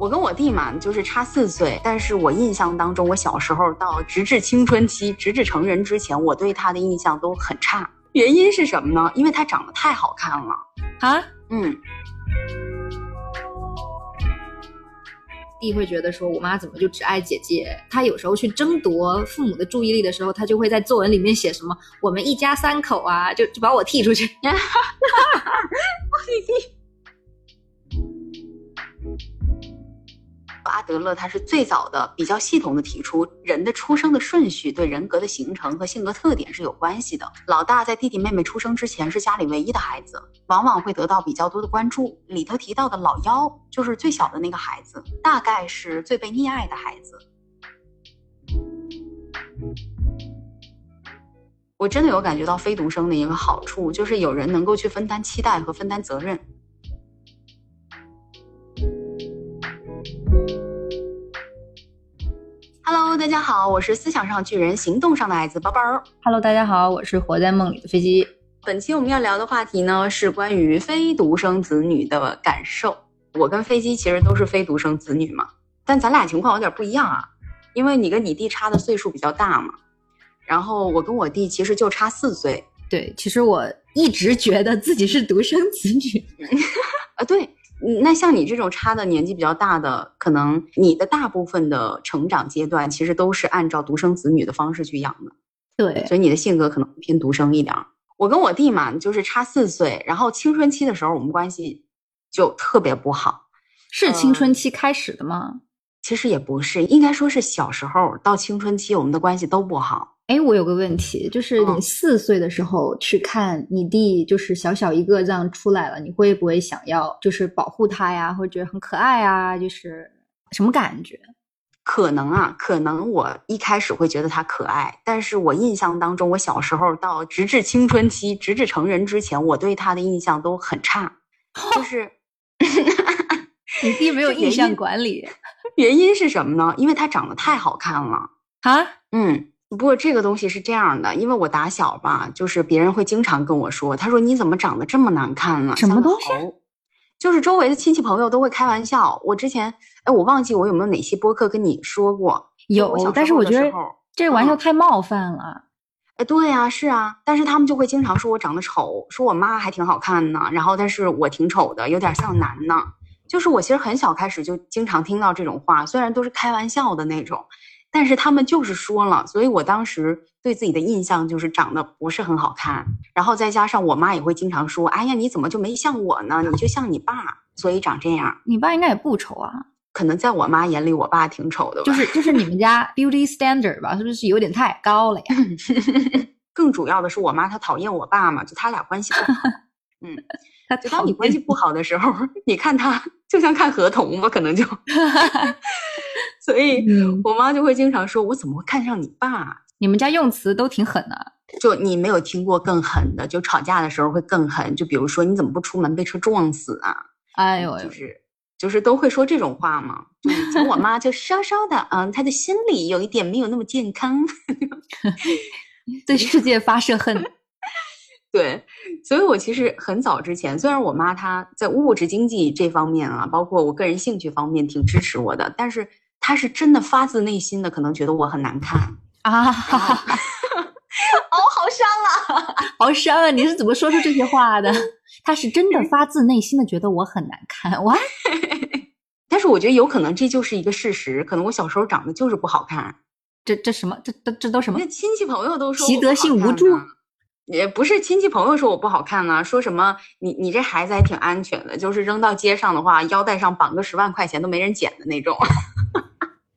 我跟我弟嘛，就是差四岁，但是我印象当中，我小时候到直至青春期，直至成人之前，我对他的印象都很差。原因是什么呢？因为他长得太好看了啊。嗯，会觉得说，我妈怎么就只爱姐姐？她有时候去争夺父母的注意力的时候，她就会在作文里面写什么“我们一家三口啊”，就就把我踢出去。我弟弟。阿德勒他是最早的、比较系统的提出，人的出生的顺序对人格的形成和性格特点是有关系的。老大在弟弟妹妹出生之前是家里唯一的孩子，往往会得到比较多的关注。里头提到的老幺就是最小的那个孩子，大概是最被溺爱的孩子。我真的有感觉到非独生的一个好处，就是有人能够去分担期待和分担责任。Hello，大家好，我是思想上巨人，行动上的矮子包包。Hello，大家好，我是活在梦里的飞机。本期我们要聊的话题呢，是关于非独生子女的感受。我跟飞机其实都是非独生子女嘛，但咱俩情况有点不一样啊，因为你跟你弟差的岁数比较大嘛，然后我跟我弟其实就差四岁。对，其实我一直觉得自己是独生子女。啊，对。那像你这种差的年纪比较大的，可能你的大部分的成长阶段其实都是按照独生子女的方式去养的，对，所以你的性格可能偏独生一点。我跟我弟嘛，就是差四岁，然后青春期的时候我们关系就特别不好，是青春期开始的吗？其实也不是，应该说是小时候到青春期我们的关系都不好。哎，我有个问题，就是你四岁的时候去看你弟，就是小小一个这样出来了，你会不会想要就是保护他呀，或者觉得很可爱啊？就是什么感觉？可能啊，可能我一开始会觉得他可爱，但是我印象当中，我小时候到直至青春期，直至成人之前，我对他的印象都很差。就是 你弟没有印象管理，原因是什么呢？因为他长得太好看了啊，嗯。不过这个东西是这样的，因为我打小吧，就是别人会经常跟我说，他说你怎么长得这么难看呢？什么东西？就是周围的亲戚朋友都会开玩笑。我之前，哎，我忘记我有没有哪期播客跟你说过。有，但是我觉得这玩笑太冒犯了。哎，对呀，是啊，但是他们就会经常说我长得丑，说我妈还挺好看呢，然后但是我挺丑的，有点像男呢。就是我其实很小开始就经常听到这种话，虽然都是开玩笑的那种。但是他们就是说了，所以我当时对自己的印象就是长得不是很好看，然后再加上我妈也会经常说：“哎呀，你怎么就没像我呢？你就像你爸，所以长这样。”你爸应该也不丑啊？可能在我妈眼里，我爸挺丑的。就是就是你们家 beauty standard 吧，是不是有点太高了呀？更主要的是，我妈她讨厌我爸嘛，就他俩关系不好。嗯，就当你关系不好的时候，你看他就像看合同嘛，可能就。所以，我妈就会经常说：“我怎么会看上你爸？”你们家用词都挺狠的，就你没有听过更狠的，就吵架的时候会更狠。就比如说：“你怎么不出门被车撞死啊？”哎呦，就是就是都会说这种话嘛。以前我妈就稍稍的，嗯，她的心里有一点没有那么健康，对世界发射恨。对，所以我其实很早之前，虽然我妈她在物质经济这方面啊，包括我个人兴趣方面挺支持我的，但是。他是真的发自内心的，可能觉得我很难看 啊！哦，好伤啊，好伤啊！你是怎么说出这些话的？他是真的发自内心的觉得我很难看哇！但是我觉得有可能这就是一个事实，可能我小时候长得就是不好看。这这什么？这这这都什么？亲戚朋友都说习得性无助，也不是亲戚朋友说我不好看呢，说什么你你这孩子还挺安全的，就是扔到街上的话，腰带上绑个十万块钱都没人捡的那种。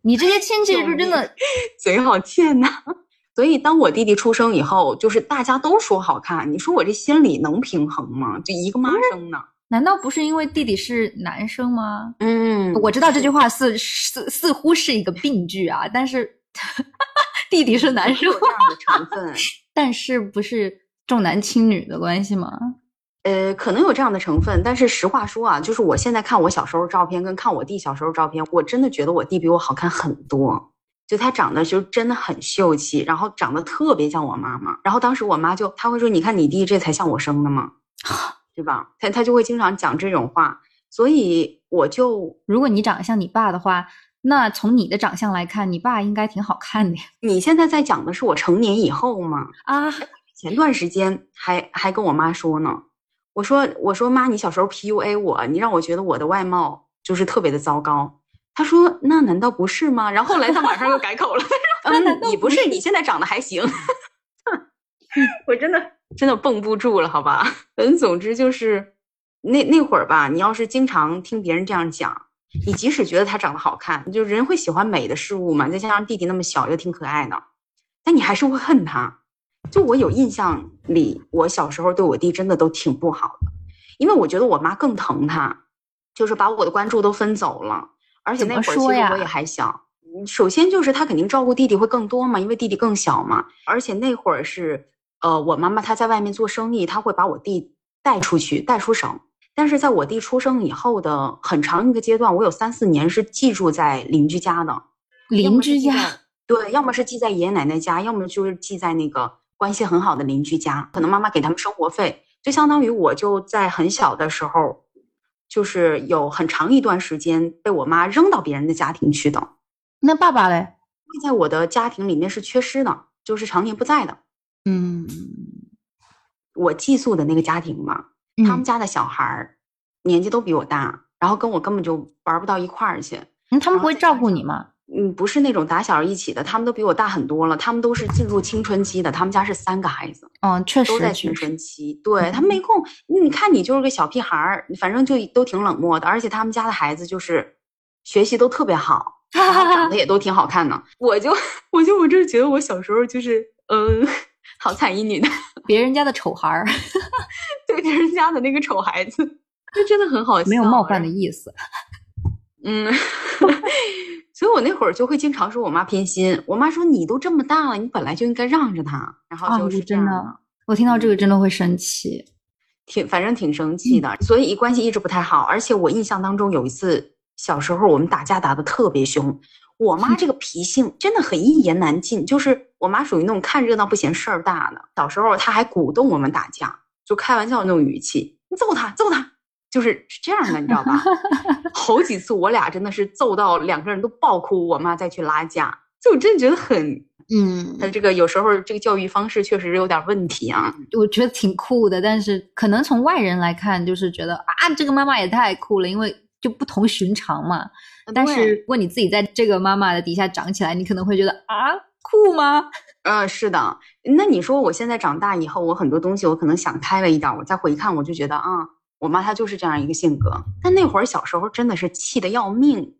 你这些亲戚是真的嘴好欠呐，所以当我弟弟出生以后，就是大家都说好看，你说我这心里能平衡吗？就一个妈生呢，难道不是因为弟弟是男生吗？嗯，我知道这句话似似似乎是一个病句啊，但是 弟弟是男生这样的成分，但是不是重男轻女的关系吗？呃，可能有这样的成分，但是实话说啊，就是我现在看我小时候照片，跟看我弟小时候照片，我真的觉得我弟比我好看很多。就他长得就真的很秀气，然后长得特别像我妈妈。然后当时我妈就他会说：“你看你弟这才像我生的嘛？对吧？”他他就会经常讲这种话。所以我就，如果你长得像你爸的话，那从你的长相来看，你爸应该挺好看的呀。你现在在讲的是我成年以后吗？啊，前段时间还还跟我妈说呢。我说我说妈，你小时候 PUA 我，你让我觉得我的外貌就是特别的糟糕。他说那难道不是吗？然后后来他马上又改口了，他说嗯，你不是，你现在长得还行。我真的真的绷不住了，好吧。嗯，总之就是那那会儿吧，你要是经常听别人这样讲，你即使觉得他长得好看，就人会喜欢美的事物嘛，再加上弟弟那么小又挺可爱的，但你还是会恨他。就我有印象里，我小时候对我弟真的都挺不好的，因为我觉得我妈更疼他，就是把我的关注都分走了。而且那会儿其实我也还小，首先就是他肯定照顾弟弟会更多嘛，因为弟弟更小嘛。而且那会儿是，呃，我妈妈她在外面做生意，她会把我弟带出去，带出省。但是在我弟出生以后的很长一个阶段，我有三四年是寄住在邻居家的。邻居家，对，要么是寄在爷爷奶奶家，要么就是寄在那个。关系很好的邻居家，可能妈妈给他们生活费，就相当于我就在很小的时候，就是有很长一段时间被我妈扔到别人的家庭去的。那爸爸嘞？在我的家庭里面是缺失的，就是常年不在的。嗯，我寄宿的那个家庭嘛，他们家的小孩儿年纪都比我大，然后跟我根本就玩不到一块儿去。那他们不会照顾你吗？嗯，不是那种打小一起的，他们都比我大很多了。他们都是进入青春期的，他们家是三个孩子，嗯，确实都在青春期。对他们没空，你看你就是个小屁孩儿，反正就都挺冷漠的。而且他们家的孩子就是学习都特别好，长得也都挺好看的。我就我就我就觉得我小时候就是嗯，好惨一女的，别人家的丑孩儿，对别人家的那个丑孩子，那真的很好笑，没有冒犯的意思。嗯。所以我那会儿就会经常说我妈偏心。我妈说你都这么大了，你本来就应该让着她。然后就是真的，我听到这个真的会生气，挺反正挺生气的。所以关系一直不太好。而且我印象当中有一次小时候我们打架打的特别凶。我妈这个脾性真的很一言难尽，就是我妈属于那种看热闹不嫌事儿大的。小时候她还鼓动我们打架，就开玩笑那种语气，你揍他，揍他。就是是这样的，你知道吧？好几次我俩真的是揍到两个人都爆哭，我妈再去拉架，就我真的觉得很，嗯，他这个有时候这个教育方式确实有点问题啊。我觉得挺酷的，但是可能从外人来看，就是觉得啊，这个妈妈也太酷了，因为就不同寻常嘛。但是如果你自己在这个妈妈的底下长起来，你可能会觉得啊，酷吗？呃，是的。那你说我现在长大以后，我很多东西我可能想开了一点，我再回看，我就觉得啊。我妈她就是这样一个性格，但那会儿小时候真的是气得要命，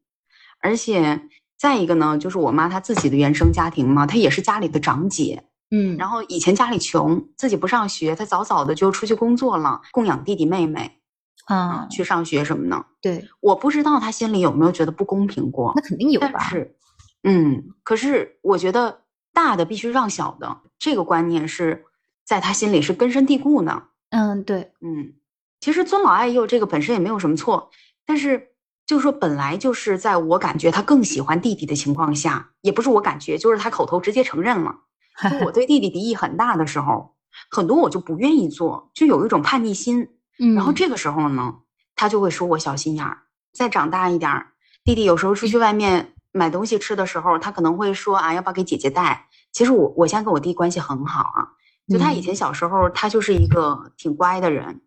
而且再一个呢，就是我妈她自己的原生家庭嘛，她也是家里的长姐，嗯，然后以前家里穷，自己不上学，她早早的就出去工作了，供养弟弟妹妹，啊，去上学什么的。对，我不知道她心里有没有觉得不公平过，那肯定有吧？但是，嗯，可是我觉得大的必须让小的，这个观念是在她心里是根深蒂固的。嗯，对，嗯。其实尊老爱幼这个本身也没有什么错，但是就是说本来就是在我感觉他更喜欢弟弟的情况下，也不是我感觉，就是他口头直接承认了，就我对弟弟敌意很大的时候，很多我就不愿意做，就有一种叛逆心。然后这个时候呢，他就会说我小心眼儿。再长大一点，弟弟有时候出去外面买东西吃的时候，他可能会说啊，要不要给姐姐带？其实我我现在跟我弟关系很好啊，就他以前小时候他就是一个挺乖的人。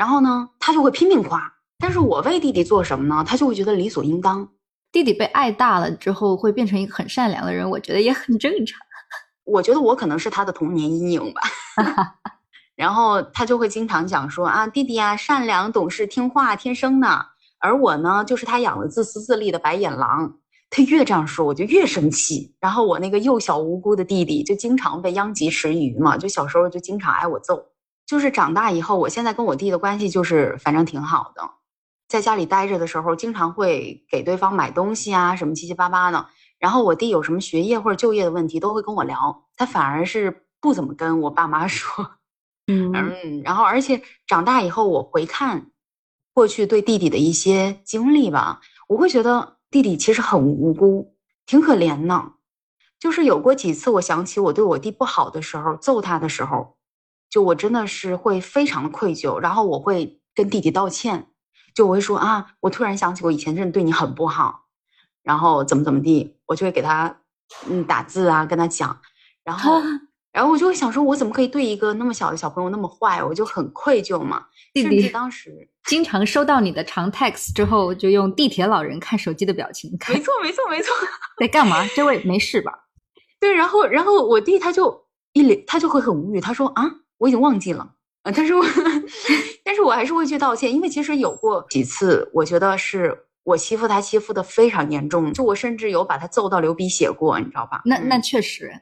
然后呢，他就会拼命夸，但是我为弟弟做什么呢？他就会觉得理所应当。弟弟被爱大了之后，会变成一个很善良的人，我觉得也很正常。我觉得我可能是他的童年阴影吧。然后他就会经常讲说啊，弟弟啊，善良、懂事、听话，天生的。而我呢，就是他养的自私自利的白眼狼。他越这样说，我就越生气。然后我那个幼小无辜的弟弟，就经常被殃及池鱼嘛，就小时候就经常挨我揍。就是长大以后，我现在跟我弟的关系就是反正挺好的，在家里待着的时候，经常会给对方买东西啊，什么七七八八的。然后我弟有什么学业或者就业的问题，都会跟我聊，他反而是不怎么跟我爸妈 说。嗯嗯，然后而且长大以后，我回看过去对弟弟的一些经历吧，我会觉得弟弟其实很无辜，挺可怜的。就是有过几次，我想起我对我弟不好的时候，揍他的时候，就我真的是会非常的愧疚，然后我会跟弟弟道歉，就我会说啊，我突然想起我以前真的对你很不好，然后怎么怎么地，我就会给他嗯打字啊，跟他讲，然后。然后我就会想说，我怎么可以对一个那么小的小朋友那么坏？我就很愧疚嘛。弟弟当时经常收到你的长 text 之后，就用地铁老人看手机的表情看。没错，没错，没错。在干嘛？这位没事吧？对，然后，然后我弟他就一脸，他就会很无语。他说啊，我已经忘记了。但是我，但是我还是会去道歉，因为其实有过几次，我觉得是我欺负他，欺负的非常严重，就我甚至有把他揍到流鼻血过，你知道吧？那那确实。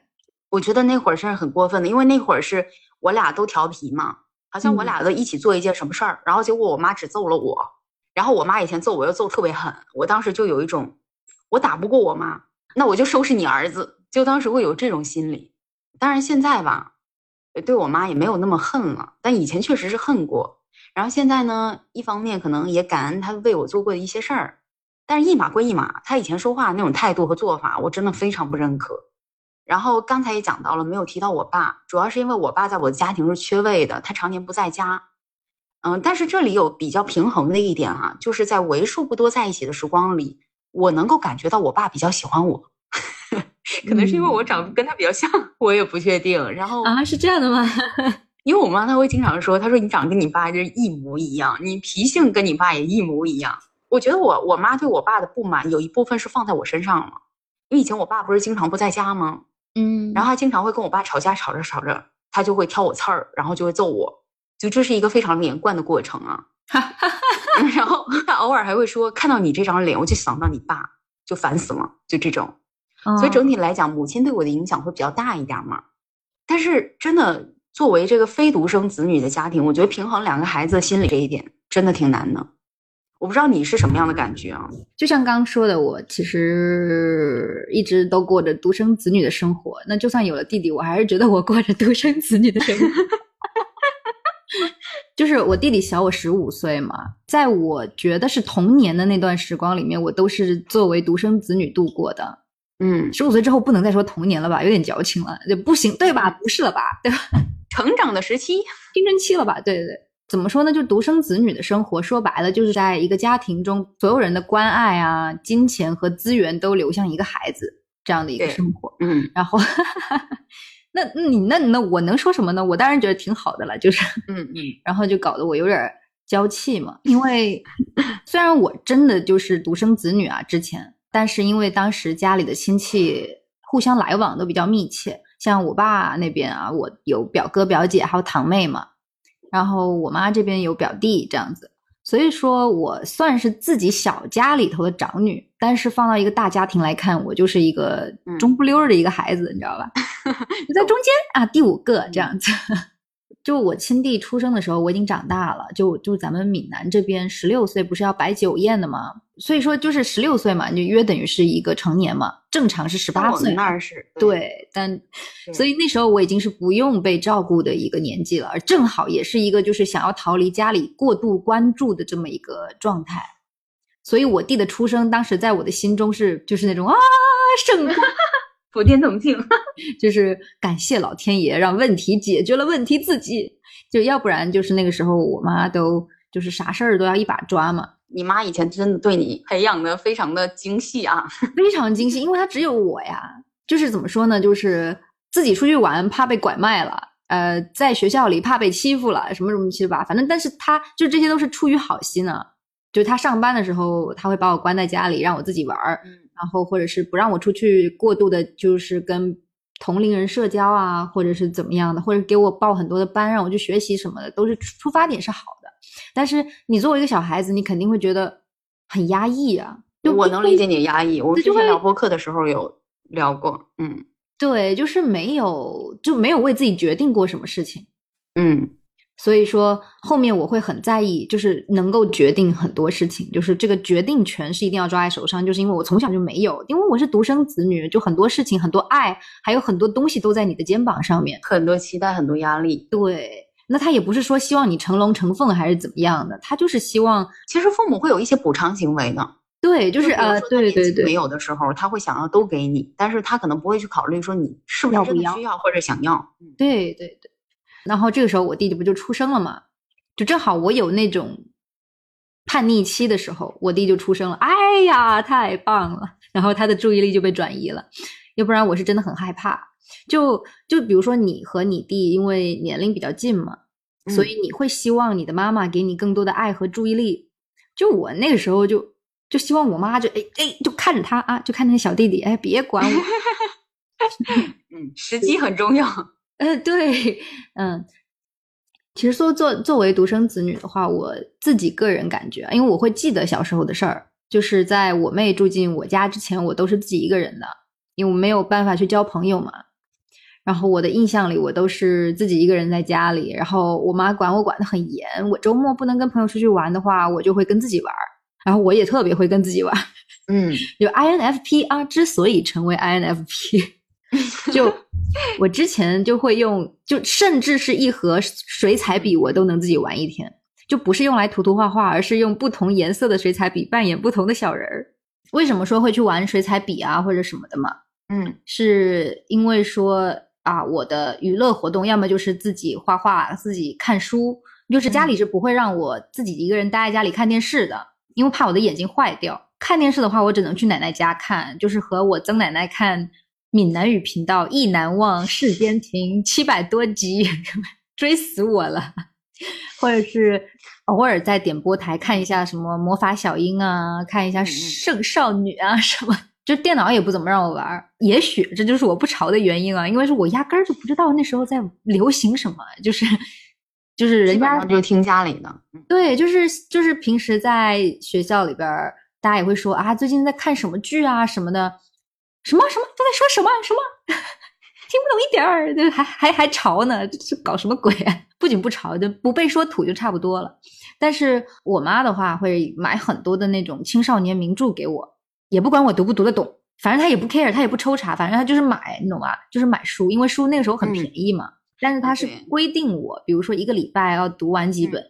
我觉得那会儿是很过分的，因为那会儿是我俩都调皮嘛，好像我俩都一起做一件什么事儿，然后结果我妈只揍了我，然后我妈以前揍我又揍特别狠，我当时就有一种我打不过我妈，那我就收拾你儿子，就当时会有这种心理。当然现在吧，对我妈也没有那么恨了，但以前确实是恨过。然后现在呢，一方面可能也感恩她为我做过的一些事儿，但是一码归一码，她以前说话那种态度和做法，我真的非常不认可。然后刚才也讲到了，没有提到我爸，主要是因为我爸在我的家庭是缺位的，他常年不在家。嗯，但是这里有比较平衡的一点啊，就是在为数不多在一起的时光里，我能够感觉到我爸比较喜欢我，可能是因为我长得跟他比较像，我也不确定。然后啊，是这样的吗？因为我妈她会经常说，她说你长得跟你爸就是一模一样，你脾性跟你爸也一模一样。我觉得我我妈对我爸的不满有一部分是放在我身上了，因为以前我爸不是经常不在家吗？嗯，然后他经常会跟我爸吵架，吵着吵着，他就会挑我刺儿，然后就会揍我，就这是一个非常连贯的过程啊。然后他偶尔还会说，看到你这张脸，我就想到你爸，就烦死了，就这种。所以整体来讲，母亲对我的影响会比较大一点嘛。但是真的，作为这个非独生子女的家庭，我觉得平衡两个孩子心理这一点，真的挺难的。我不知道你是什么样的感觉啊？就像刚刚说的，我其实一直都过着独生子女的生活。那就算有了弟弟，我还是觉得我过着独生子女的生活。就是我弟弟小我十五岁嘛，在我觉得是童年的那段时光里面，我都是作为独生子女度过的。嗯，十五岁之后不能再说童年了吧，有点矫情了，就不行，对吧？不是了吧，对吧？成长的时期，青春期了吧？对对对。怎么说呢？就独生子女的生活，说白了就是在一个家庭中，所有人的关爱啊、金钱和资源都流向一个孩子这样的一个生活。嗯，然后，那你那那我能说什么呢？我当然觉得挺好的了，就是嗯嗯，然后就搞得我有点娇气嘛。因为 虽然我真的就是独生子女啊，之前，但是因为当时家里的亲戚互相来往都比较密切，像我爸那边啊，我有表哥表姐还有堂妹嘛。然后我妈这边有表弟这样子，所以说我算是自己小家里头的长女，但是放到一个大家庭来看，我就是一个中不溜的一个孩子，你知道吧？在中间啊，第五个这样子。就我亲弟出生的时候，我已经长大了。就就咱们闽南这边，十六岁不是要摆酒宴的吗？所以说就是十六岁嘛，就约等于是一个成年嘛。正常是十八岁，那儿是对，但所以那时候我已经是不用被照顾的一个年纪了，而正好也是一个就是想要逃离家里过度关注的这么一个状态。所以我弟的出生，当时在我的心中是就是那种啊，圣光。普天同庆，就是感谢老天爷让问题解决了问题自己，就要不然就是那个时候我妈都就是啥事儿都要一把抓嘛。你妈以前真的对你培养的非常的精细啊，非常精细，因为她只有我呀。就是怎么说呢，就是自己出去玩怕被拐卖了，呃，在学校里怕被欺负了，什么什么七八，反正但是她就这些都是出于好心啊。就她上班的时候，她会把我关在家里，让我自己玩儿。然后，或者是不让我出去过度的，就是跟同龄人社交啊，或者是怎么样的，或者给我报很多的班让我去学习什么的，都是出发点是好的。但是你作为一个小孩子，你肯定会觉得很压抑啊。就我能理解你的压抑，我之前聊播客的时候有聊过。嗯，对，就是没有就没有为自己决定过什么事情。嗯。所以说，后面我会很在意，就是能够决定很多事情，就是这个决定权是一定要抓在手上。就是因为我从小就没有，因为我是独生子女，就很多事情、很多爱，还有很多东西都在你的肩膀上面，很多期待、很多压力。对，那他也不是说希望你成龙成凤还是怎么样的，他就是希望，其实父母会有一些补偿行为的。对，就是呃，对对对，没有的时候他会想要都给你，但是他可能不会去考虑说你是不是真的需要或者想要。对对对，然后这个时候我弟弟不就出生了嘛，就正好我有那种叛逆期的时候，我弟就出生了，哎呀，太棒了，然后他的注意力就被转移了，要不然我是真的很害怕。就就比如说你和你弟因为年龄比较近嘛，所以你会希望你的妈妈给你更多的爱和注意力。就我那个时候就。就希望我妈就哎哎就看着他啊，就看着那小弟弟哎，别管我。嗯，时机很重要。呃，对，嗯，其实说作作为独生子女的话，我自己个人感觉，因为我会记得小时候的事儿，就是在我妹住进我家之前，我都是自己一个人的，因为我没有办法去交朋友嘛。然后我的印象里，我都是自己一个人在家里，然后我妈管我管的很严，我周末不能跟朋友出去玩的话，我就会跟自己玩。然后我也特别会跟自己玩，嗯，就 INFP 啊，之所以成为 INFP，就我之前就会用，就甚至是一盒水彩笔，我都能自己玩一天，就不是用来涂涂画画，而是用不同颜色的水彩笔扮演不同的小人儿。为什么说会去玩水彩笔啊或者什么的嘛？嗯，是因为说啊，我的娱乐活动要么就是自己画画，自己看书，就是家里是不会让我自己一个人待在家里看电视的。因为怕我的眼睛坏掉，看电视的话，我只能去奶奶家看，就是和我曾奶奶看闽南语频道《意难忘世间情》七百多集，追死我了。或者是偶尔在点播台看一下什么魔法小樱啊，看一下圣少女啊 什么，就电脑也不怎么让我玩。也许这就是我不潮的原因啊，因为是我压根儿就不知道那时候在流行什么，就是。就是人家就听家里的，对，就是就是平时在学校里边，大家也会说啊，最近在看什么剧啊什么的，什么什么都在说什么什么，听不懂一点儿，就还还还潮呢，这是搞什么鬼？不仅不潮，就不被说土就差不多了。但是我妈的话会买很多的那种青少年名著给我，也不管我读不读得懂，反正她也不 care，她也不抽查，反正她就是买，你懂吧？就是买书，因为书那个时候很便宜嘛。但是她是规定我，比如说一个礼拜要读完几本，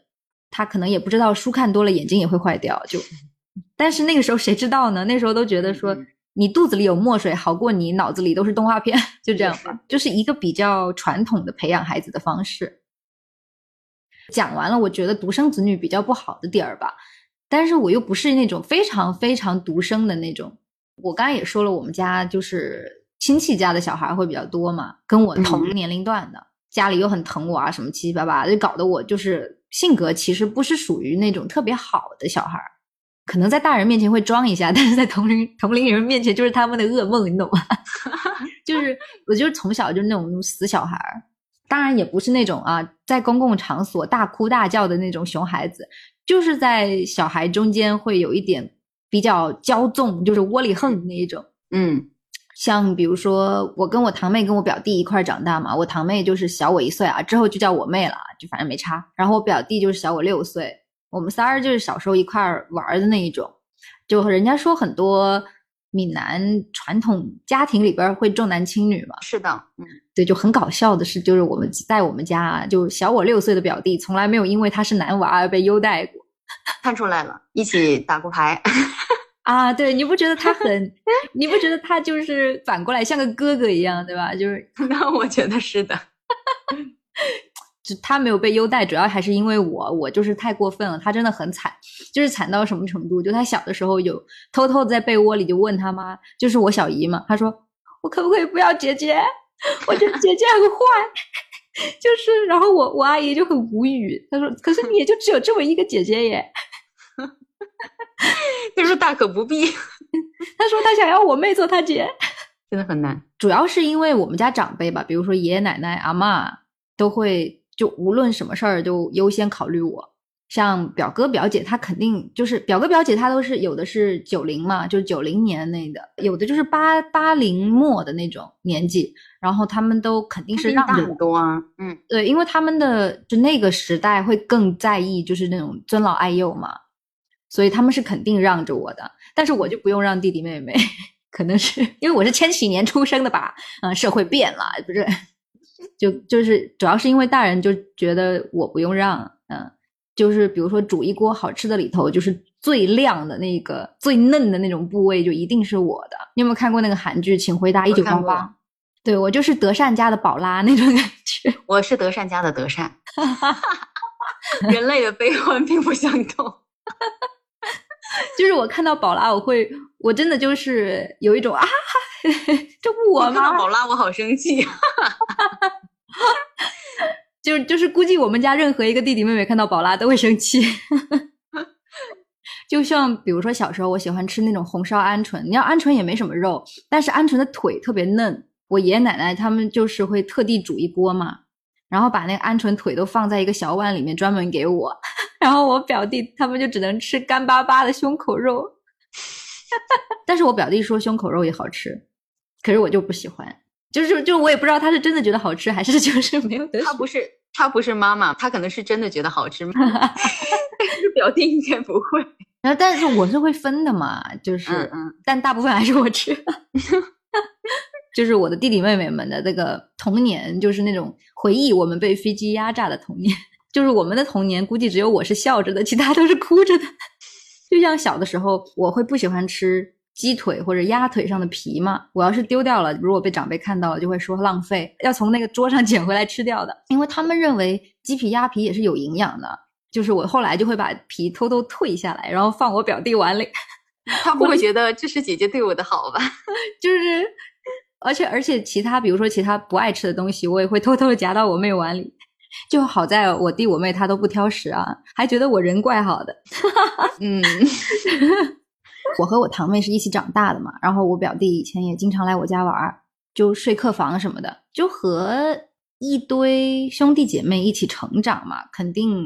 她可能也不知道书看多了眼睛也会坏掉。就，但是那个时候谁知道呢？那时候都觉得说你肚子里有墨水好过你脑子里都是动画片，就这样吧，就是一个比较传统的培养孩子的方式。讲完了，我觉得独生子女比较不好的点儿吧，但是我又不是那种非常非常独生的那种。我刚才也说了，我们家就是亲戚家的小孩会比较多嘛，跟我同年龄段的。家里又很疼我啊，什么七七八八，就搞得我就是性格其实不是属于那种特别好的小孩儿，可能在大人面前会装一下，但是在同龄同龄人面前就是他们的噩梦，你懂吗？就是我就是从小就是那种死小孩儿，当然也不是那种啊在公共场所大哭大叫的那种熊孩子，就是在小孩中间会有一点比较骄纵，就是窝里横那一种，嗯。像比如说，我跟我堂妹跟我表弟一块长大嘛，我堂妹就是小我一岁啊，之后就叫我妹了，就反正没差。然后我表弟就是小我六岁，我们仨儿就是小时候一块儿玩的那一种。就人家说很多闽南传统家庭里边会重男轻女嘛，是的，嗯，对，就很搞笑的是，就是我们在我们家，就小我六岁的表弟从来没有因为他是男娃而被优待过，看出来了，一起打过牌。啊，对，你不觉得他很，你不觉得他就是反过来像个哥哥一样，对吧？就是，那我觉得是的，就他没有被优待，主要还是因为我，我就是太过分了。他真的很惨，就是惨到什么程度？就他小的时候有偷偷在被窝里就问他妈，就是我小姨嘛，他说我可不可以不要姐姐？我觉得姐姐很坏，就是，然后我我阿姨就很无语，她说，可是你也就只有这么一个姐姐耶。他说大可不必。他说他想要我妹做他姐，真的很难。主要是因为我们家长辈吧，比如说爷爷奶奶、阿妈，都会就无论什么事儿都优先考虑我。像表哥表姐，他肯定就是表哥表姐，他都是有的是九零嘛，就是九零年内的，有的就是八八零末的那种年纪，然后他们都肯定是让很多啊。嗯，对，因为他们的就那个时代会更在意，就是那种尊老爱幼嘛。所以他们是肯定让着我的，但是我就不用让弟弟妹妹，可能是因为我是千禧年出生的吧？嗯，社会变了，不是？就就是主要是因为大人就觉得我不用让，嗯，就是比如说煮一锅好吃的里头，就是最亮的那个最嫩的那种部位，就一定是我的。你有没有看过那个韩剧《请回答一九八八》？对我就是德善家的宝拉那种感觉，我是德善家的德善。人类的悲欢并不相同。就是我看到宝拉，我会，我真的就是有一种啊，这不我吗？看到宝拉，我好生气。就就是估计我们家任何一个弟弟妹妹看到宝拉都会生气。就像比如说小时候我喜欢吃那种红烧鹌鹑，你要鹌鹑也没什么肉，但是鹌鹑的腿特别嫩，我爷爷奶奶他们就是会特地煮一锅嘛。然后把那个鹌鹑腿都放在一个小碗里面，专门给我。然后我表弟他们就只能吃干巴巴的胸口肉。但是我表弟说胸口肉也好吃，可是我就不喜欢。就是就我也不知道他是真的觉得好吃，还是就是没有得。他不是他不是妈妈，他可能是真的觉得好吃。哈哈哈表弟应该不会。然后但是我是会分的嘛，就是嗯，但大部分还是我吃。就是我的弟弟妹妹们的这个童年，就是那种回忆我们被飞机压榨的童年。就是我们的童年，估计只有我是笑着的，其他都是哭着的。就像小的时候，我会不喜欢吃鸡腿或者鸭腿上的皮嘛。我要是丢掉了，如果被长辈看到了，就会说浪费，要从那个桌上 捡回来吃掉的。因为他们认为鸡皮鸭皮也是有营养的。就是我后来就会把皮偷偷退下来，然后放我表弟碗里。他 不会觉得这是姐姐对我的好吧？就是。而且而且，其他比如说其他不爱吃的东西，我也会偷偷的夹到我妹碗里。就好在我弟我妹他都不挑食啊，还觉得我人怪好的。嗯，我和我堂妹是一起长大的嘛，然后我表弟以前也经常来我家玩，就睡客房什么的，就和一堆兄弟姐妹一起成长嘛，肯定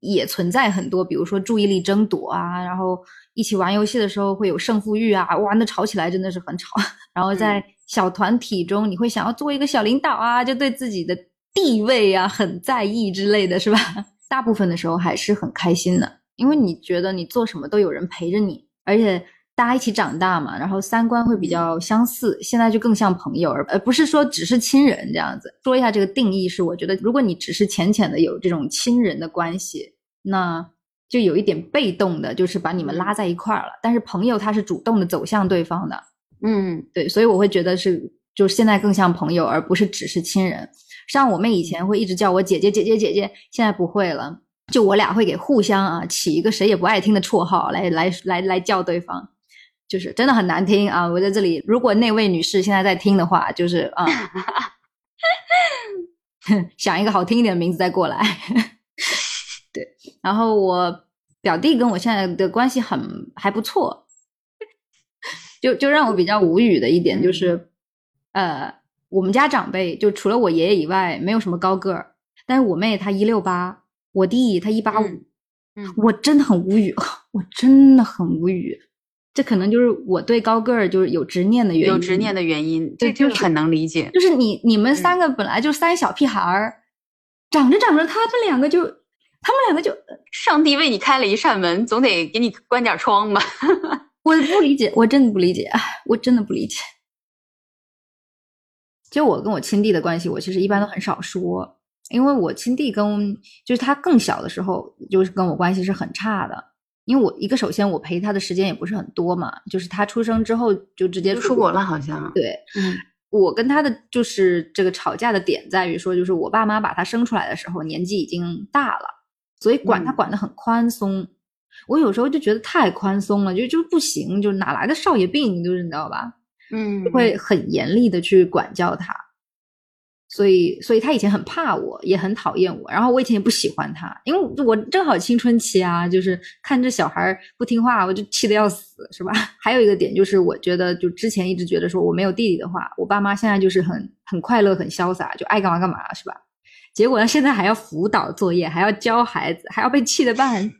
也存在很多，比如说注意力争夺啊，然后一起玩游戏的时候会有胜负欲啊，哇，那吵起来真的是很吵。然后在小团体中，你会想要做一个小领导啊，就对自己的地位啊很在意之类的是吧？大部分的时候还是很开心的，因为你觉得你做什么都有人陪着你，而且大家一起长大嘛，然后三观会比较相似，现在就更像朋友，而而不是说只是亲人这样子。说一下这个定义是，我觉得如果你只是浅浅的有这种亲人的关系，那就有一点被动的，就是把你们拉在一块儿了。但是朋友他是主动的走向对方的。嗯，对，所以我会觉得是，就是现在更像朋友，而不是只是亲人。像我妹以前会一直叫我姐姐姐姐姐姐，现在不会了，就我俩会给互相啊起一个谁也不爱听的绰号来来来来叫对方，就是真的很难听啊！我在这里，如果那位女士现在在听的话，就是啊，想一个好听一点的名字再过来。对，然后我表弟跟我现在的关系很还不错。就就让我比较无语的一点就是，呃，我们家长辈就除了我爷爷以外，没有什么高个儿。但是我妹她一六八，我弟他一八五，嗯，我真的很无语，我真的很无语。这可能就是我对高个儿就是有执念的原因，有执念的原因，这就是很能理解。就是你你们三个本来就三小屁孩儿，长着长着，他们两个就，他们两个就，上帝为你开了一扇门，总得给你关点窗吧。我不理解，我真的不理解，我真的不理解。就我跟我亲弟的关系，我其实一般都很少说，因为我亲弟跟就是他更小的时候，就是跟我关系是很差的。因为我一个首先我陪他的时间也不是很多嘛，就是他出生之后就直接出国了，好像对，嗯，我跟他的就是这个吵架的点在于说，就是我爸妈把他生出来的时候年纪已经大了，所以管他管的很宽松。我有时候就觉得太宽松了，就就不行，就哪来的少爷病，就是你知道吧？嗯，会很严厉的去管教他，所以，所以他以前很怕我，也很讨厌我，然后我以前也不喜欢他，因为我正好青春期啊，就是看这小孩不听话，我就气得要死，是吧？还有一个点就是，我觉得就之前一直觉得说我没有弟弟的话，我爸妈现在就是很很快乐，很潇洒，就爱干嘛干嘛，是吧？结果呢，现在还要辅导作业，还要教孩子，还要被气得半死。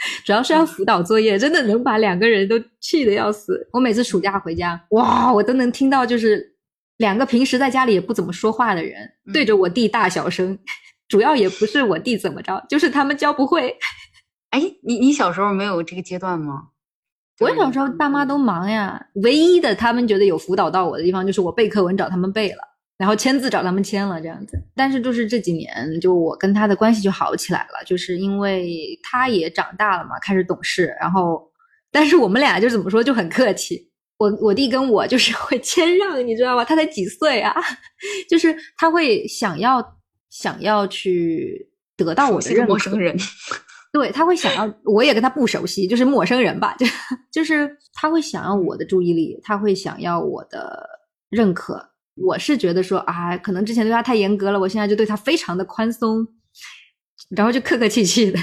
主要是要辅导作业，真的能把两个人都气得要死。我每次暑假回家，哇，我都能听到，就是两个平时在家里也不怎么说话的人，对着我弟大小声。主要也不是我弟怎么着，就是他们教不会。哎，你你小时候没有这个阶段吗？我小时候爸妈都忙呀，唯一的他们觉得有辅导到我的地方，就是我背课文找他们背了。然后签字找他们签了这样子。但是就是这几年，就我跟他的关系就好起来了，就是因为他也长大了嘛，开始懂事。然后，但是我们俩就怎么说就很客气。我我弟跟我就是会 谦让，你知道吗？他才几岁啊，就是他会想要想要去得到我的认可。陌生人。对他会想要，我也跟他不熟悉，就是陌生人吧，就 就是他会想要我的注意力，他会想要我的认可。我是觉得说啊，可能之前对他太严格了，我现在就对他非常的宽松，然后就客客气气的。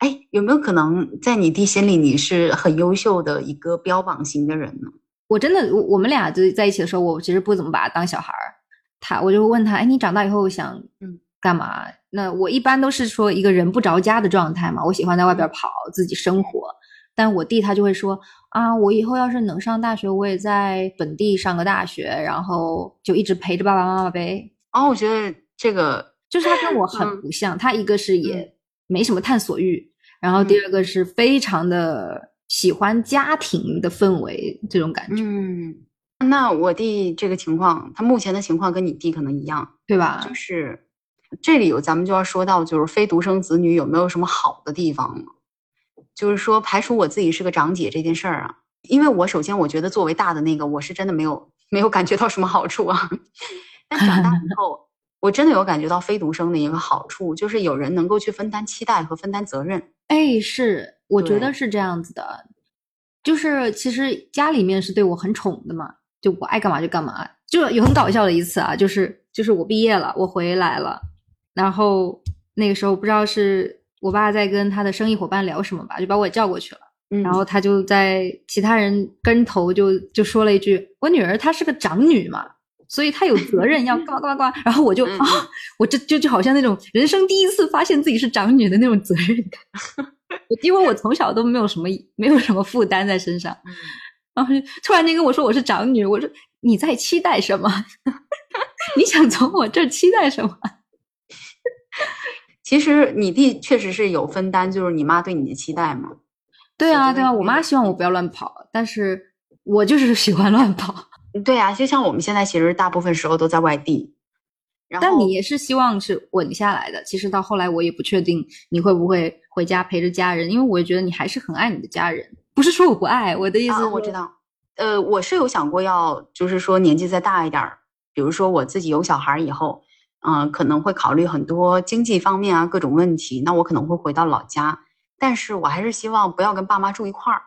哎，有没有可能在你弟心里你是很优秀的一个标榜型的人呢？我真的，我我们俩就在一起的时候，我其实不怎么把他当小孩儿。他，我就问他，哎，你长大以后想嗯干嘛？那我一般都是说一个人不着家的状态嘛，我喜欢在外边跑，自己生活。但我弟他就会说啊，我以后要是能上大学，我也在本地上个大学，然后就一直陪着爸爸妈妈呗。哦，我觉得这个就是他跟我很不像，他一个是也没什么探索欲，然后第二个是非常的喜欢家庭的氛围这种感觉。嗯，那我弟这个情况，他目前的情况跟你弟可能一样，对吧？就是。这里有咱们就要说到，就是非独生子女有没有什么好的地方？就是说排除我自己是个长姐这件事儿啊，因为我首先我觉得作为大的那个，我是真的没有没有感觉到什么好处啊。但长大以后，我真的有感觉到非独生的一个好处，就是有人能够去分担期待和分担责任。哎，是，我觉得是这样子的，就是其实家里面是对我很宠的嘛，就我爱干嘛就干嘛。就有很搞笑的一次啊，就是就是我毕业了，我回来了。然后那个时候不知道是我爸在跟他的生意伙伴聊什么吧，就把我叫过去了。然后他就在其他人跟头就就说了一句：“我女儿她是个长女嘛，所以他有责任要干嘛干嘛干嘛。”然后我就啊，我这就就好像那种人生第一次发现自己是长女的那种责任感，因为我从小都没有什么没有什么负担在身上。然后突然间跟我说我是长女，我说你在期待什么？你想从我这儿期待什么？其实你弟确实是有分担，就是你妈对你的期待嘛。对啊，对啊，我妈希望我不要乱跑，但是我就是喜欢乱跑。对啊，就像我们现在其实大部分时候都在外地，但你也是希望是稳下来的。其实到后来我也不确定你会不会回家陪着家人，因为我觉得你还是很爱你的家人。不是说我不爱，我的意思我知道。呃，我是有想过要，就是说年纪再大一点儿，比如说我自己有小孩以后。嗯，可能会考虑很多经济方面啊各种问题，那我可能会回到老家，但是我还是希望不要跟爸妈住一块儿，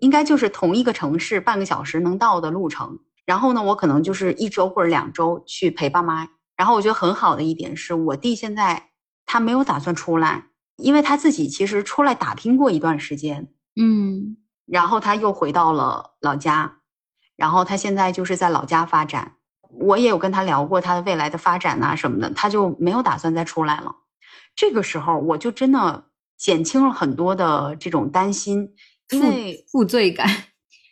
应该就是同一个城市半个小时能到的路程。然后呢，我可能就是一周或者两周去陪爸妈。然后我觉得很好的一点是我弟现在他没有打算出来，因为他自己其实出来打拼过一段时间，嗯，然后他又回到了老家，然后他现在就是在老家发展。我也有跟他聊过他的未来的发展呐什么的，他就没有打算再出来了。这个时候我就真的减轻了很多的这种担心，因为负罪感。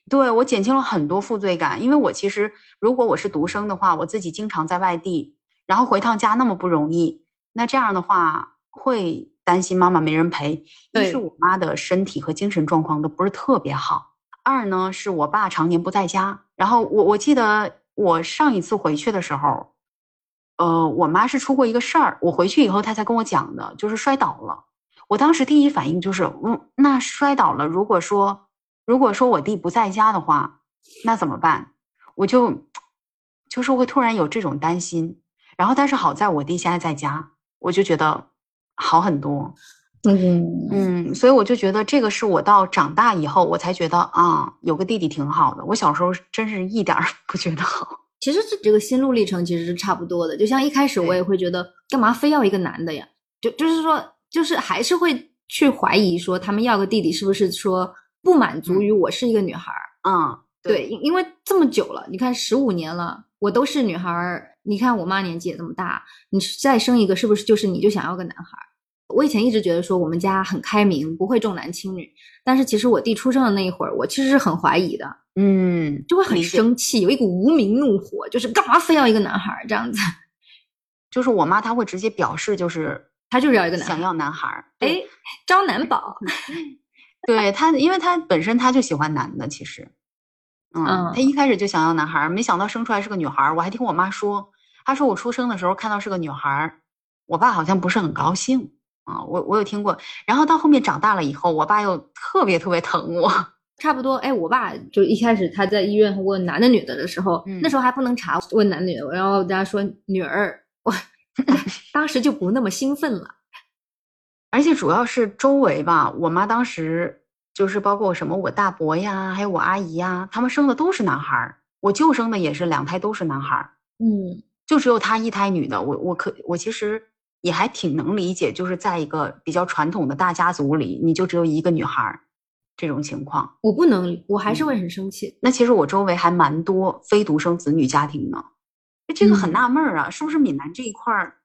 对我减轻了很多负罪感，因为我其实如果我是独生的话，我自己经常在外地，然后回趟家那么不容易，那这样的话会担心妈妈没人陪。一是我妈的身体和精神状况都不是特别好，二呢是我爸常年不在家，然后我我记得。我上一次回去的时候，呃，我妈是出过一个事儿，我回去以后她才跟我讲的，就是摔倒了。我当时第一反应就是，嗯，那摔倒了，如果说如果说我弟不在家的话，那怎么办？我就就是会突然有这种担心。然后，但是好在我弟现在在家，我就觉得好很多。嗯嗯，所以我就觉得这个是我到长大以后，我才觉得啊，有个弟弟挺好的。我小时候真是一点儿不觉得好。其实这这个心路历程其实是差不多的。就像一开始我也会觉得，干嘛非要一个男的呀？就就是说，就是还是会去怀疑说，他们要个弟弟是不是说不满足于我是一个女孩儿？嗯，对，因因为这么久了，你看十五年了，我都是女孩儿。你看我妈年纪也这么大，你再生一个是不是就是你就想要个男孩儿？我以前一直觉得说我们家很开明，不会重男轻女。但是其实我弟出生的那一会儿，我其实是很怀疑的，嗯，就会很生气，有一股无名怒火，就是干嘛非要一个男孩这样子？就是我妈她会直接表示，就是她就是要一个男想要男孩，哎，招男宝。对他，因为他本身他就喜欢男的，其实，嗯，他一开始就想要男孩，没想到生出来是个女孩。我还听我妈说，她说我出生的时候看到是个女孩儿，我爸好像不是很高兴啊。我我有听过，然后到后面长大了以后，我爸又特别特别疼我。差不多，哎，我爸就一开始他在医院问男的女的的时候，嗯那时候还不能查，问男女，然后大家说女儿，我 当时就不那么兴奋了。而且主要是周围吧，我妈当时就是包括什么我大伯呀，还有我阿姨呀，他们生的都是男孩儿，我舅生的也是两胎都是男孩儿，嗯就只有她一胎女的。我我可我其实也还挺能理解，就是在一个比较传统的大家族里，你就只有一个女孩儿这种情况。我不能，我还是会很生气。那其实我周围还蛮多非独生子女家庭呢，这个很嗯纳闷儿啊，是不是闽南这一块儿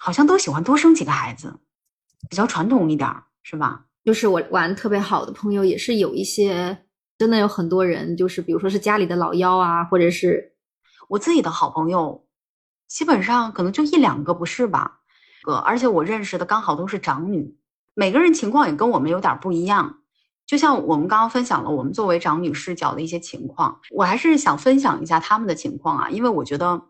好像都喜欢多生几个孩子，比较传统一点儿，是吧？就是我玩特别好的朋友，也是有一些真的有很多人，就是比如说是家里的老幺啊，或者是我自己的好朋友，基本上可能就一两个不是吧？呃，而且我认识的刚好都是长女，每个人情况也跟我们有点不一样。就像我们刚刚分享了我们作为长女视角的一些情况，我还是想分享一下他们的情况啊，因为我觉得，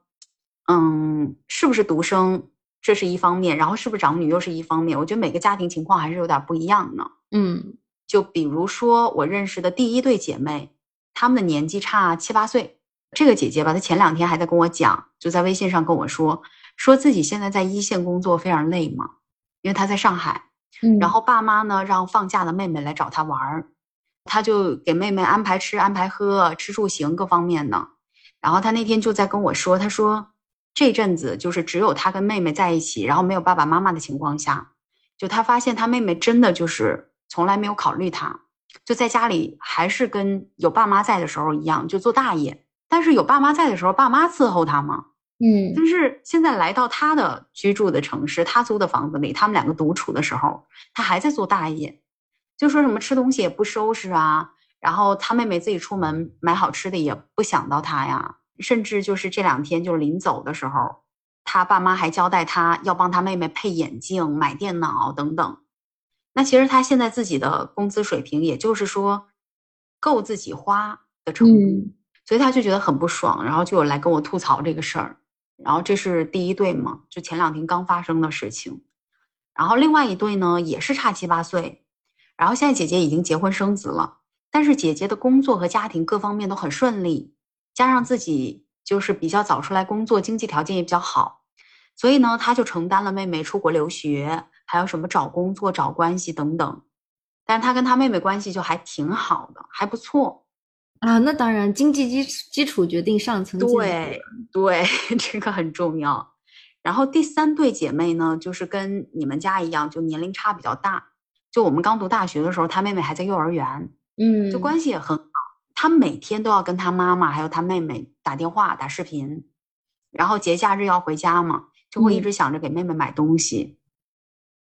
嗯，是不是独生这是一方面，然后是不是长女又是一方面，我觉得每个家庭情况还是有点不一样呢。嗯就比如说我认识的第一对姐妹，她们的年纪差七八岁。这个姐姐吧，她前两天还在跟我讲，就在微信上跟我说，说自己现在在一线工作非常累嘛，因为她在上海，嗯，然后爸妈呢让放假的妹妹来找她玩儿，她就给妹妹安排吃、安排喝、吃住行各方面呢。然后她那天就在跟我说，她说这阵子就是只有他跟妹妹在一起，然后没有爸爸妈妈的情况下，就他发现他妹妹真的就是从来没有考虑他，就在家里还是跟有爸妈在的时候一样，就做大爷。但是有爸妈在的时候，爸妈伺候他嘛。嗯但是现在来到他的居住的城市，他租的房子里，他们两个独处的时候，他还在做大爷，就说什么吃东西也不收拾啊，然后他妹妹自己出门买好吃的也不想到他呀，甚至就是这两天就是临走的时候，他爸妈还交代他要帮他妹妹配眼镜、买电脑等等。那其实他现在自己的工资水平，也就是说够自己花的程度。嗯所以他就觉得很不爽，然后就有来跟我吐槽这个事儿。然后这是第一对嘛，就前两天刚发生的事情。然后另外一对呢，也是差七八岁，然后现在姐姐已经结婚生子了，但是姐姐的工作和家庭各方面都很顺利，加上自己就是比较早出来工作，经济条件也比较好，所以呢，他就承担了妹妹出国留学，还有什么找工作、找关系等等。但是她跟他妹妹关系就还挺好的，还不错。啊，那当然，经济基基础决定上层对对，这个很重要。然后第三对姐妹呢，就是跟你们家一样，就年龄差比较大。就我们刚读大学的时候，她妹妹还在幼儿园，嗯，就关系也很好。她每天都要跟他妈妈还有他妹妹打电话、打视频，然后节假日要回家嘛，就会一嗯直想着给妹妹买东西。